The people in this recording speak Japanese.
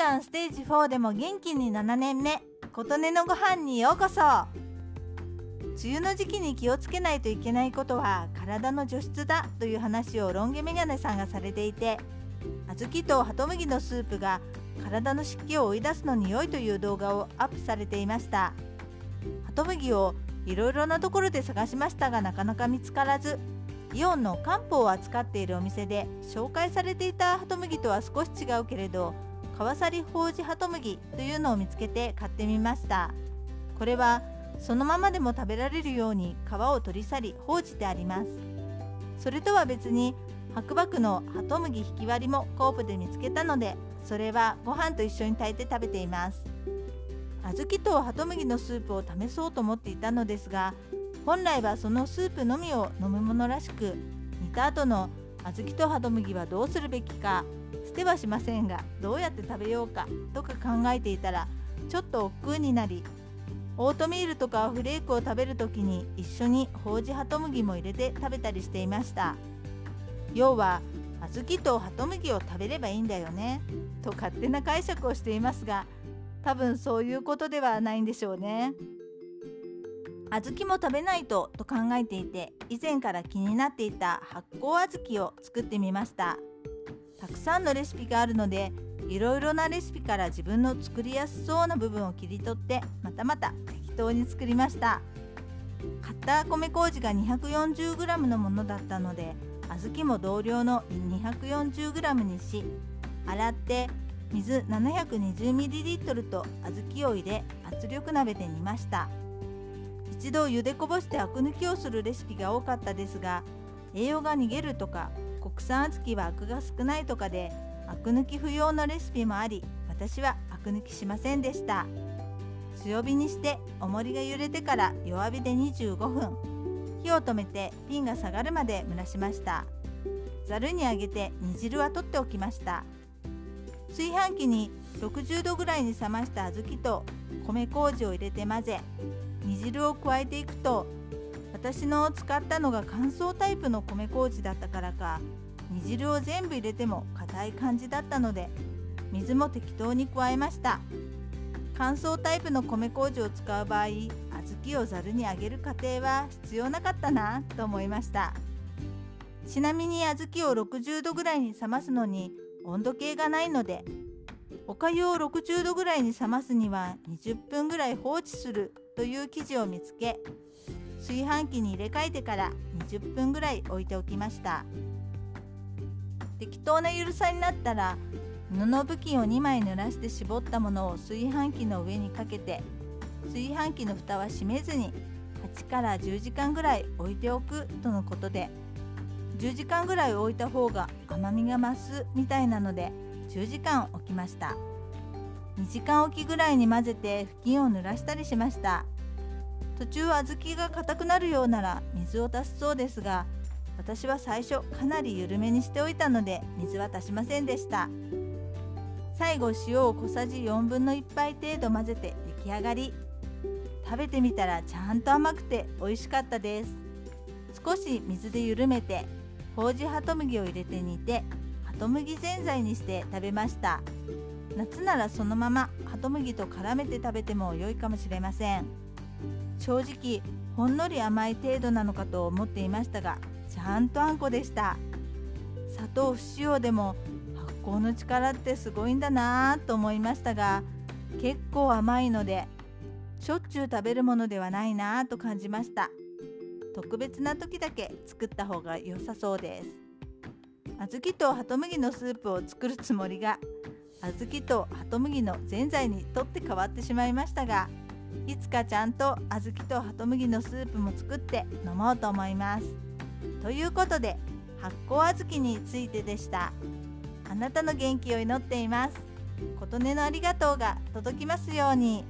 がんステージ4でも元気に7年目琴音のご飯にようこそ。梅雨の時期に気をつけないといけないことは体の除湿だという話をロン毛メガネさんがされていて小豆とハトムギのスープが体の湿気を追い出すのに良いという動画をアップされていました。ハトムギをいろいろなところで探しましたがなかなか見つからずイオンの漢方を扱っているお店で紹介されていたハトムギとは少し違うけれど川崎法事ハトムギというのを見つけて買ってみました。これはそのままでも食べられるように皮を取り去り放じてあります。それとは別に白麦のハトムギ引き割りもコープで見つけたのでそれはご飯と一緒に炊いて食べています。小豆とハトムギのスープを試そうと思っていたのですが本来はそのスープのみを飲むものらしく煮た後の小豆とハトムギはどうするべきかてはしませんがどうやって食べようかとか考えていたらちょっと億劫になりオートミールとかフレークを食べる時に一緒にほうじハトムギも入れて食べたりしていました。要は小豆とハトムギを食べればいいんだよねと勝手な解釈をしていますが多分そういうことではないんでしょうね。小豆も食べないとと考えていて以前から気になっていた発酵小豆を作ってみました。たくさんのレシピがあるのでいろいろなレシピから自分の作りやすそうな部分を切り取ってまたまた適当に作りました。買った米麹が 240g のものだったので小豆も同量の 240g にし洗って水 720ml と小豆を入れ圧力鍋で煮ました。一度茹でこぼしてアク抜きをするレシピが多かったですが栄養が逃げるとか国産小豆はアクが少ないとかでアク抜き不要のレシピもあり私はアク抜きしませんでした。強火にして重りが揺れてから弱火で25分。火を止めてピンが下がるまで蒸らしました。ざるにあげて煮汁は取っておきました。炊飯器に60度ぐらいに冷ました小豆と米麹を入れて混ぜ煮汁を加えていくと私の使ったのが乾燥タイプの米麹だったからか煮汁を全部入れても硬い感じだったので水も適当に加えました。乾燥タイプの米麹を使う場合小豆をざるにあげる過程は必要なかったなと思いました。ちなみに小豆を60度ぐらいに冷ますのに温度計がないのでおかゆを60度ぐらいに冷ますには20分ぐらい放置するという記事を見つけ炊飯器に入れ替えてから20分ぐらい置いておきました。適当なゆるさになったら布布巾を2枚濡らして絞ったものを炊飯器の上にかけて炊飯器の蓋は閉めずに8から10時間ぐらい置いておくとのことで10時間ぐらい置いた方が甘みが増すみたいなので10時間置きました。2時間おきぐらいに混ぜて布巾を濡らしたりしました。途中小豆が硬くなるようなら水を足すそうですが私は最初かなり緩めにしておいたので水は足しませんでした。最後塩を小さじ4分の1杯程度混ぜて出来上がり。食べてみたらちゃんと甘くて美味しかったです。少し水で緩めてほうじハトムギを入れて煮てハトムギぜんざいにして食べました。夏ならそのままハトムギと絡めて食べても良いかもしれません。正直ほんのり甘い程度なのかと思っていましたがちゃんとあんこでした。砂糖不使用でも発酵の力ってすごいんだなぁと思いましたが結構甘いのでしょっちゅう食べるものではないなぁと感じました。特別な時だけ作った方が良さそうです。小豆とハトムギのスープを作るつもりが小豆とハトムギのぜんざいにとって変わってしまいましたがいつかちゃんと小豆とハトムギのスープも作って飲もうと思います。ということで発酵小豆についてでした。あなたの元気を祈っています。琴音のありがとうが届きますように。